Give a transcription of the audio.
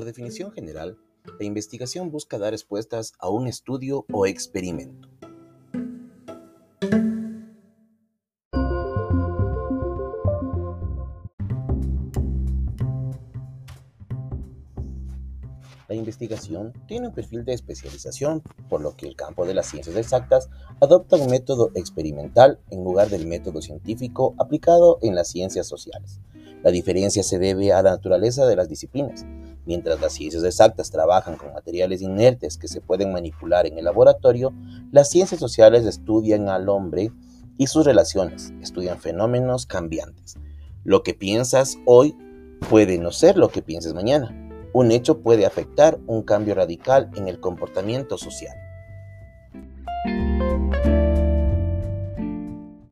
Por definición general, la investigación busca dar respuestas a un estudio o experimento. La investigación tiene un perfil de especialización, por lo que el campo de las ciencias exactas adopta un método experimental en lugar del método científico aplicado en las ciencias sociales. La diferencia se debe a la naturaleza de las disciplinas. Mientras las ciencias exactas trabajan con materiales inertes que se pueden manipular en el laboratorio, las ciencias sociales estudian al hombre y sus relaciones, estudian fenómenos cambiantes. Lo que piensas hoy puede no ser lo que pienses mañana. Un hecho puede afectar un cambio radical en el comportamiento social.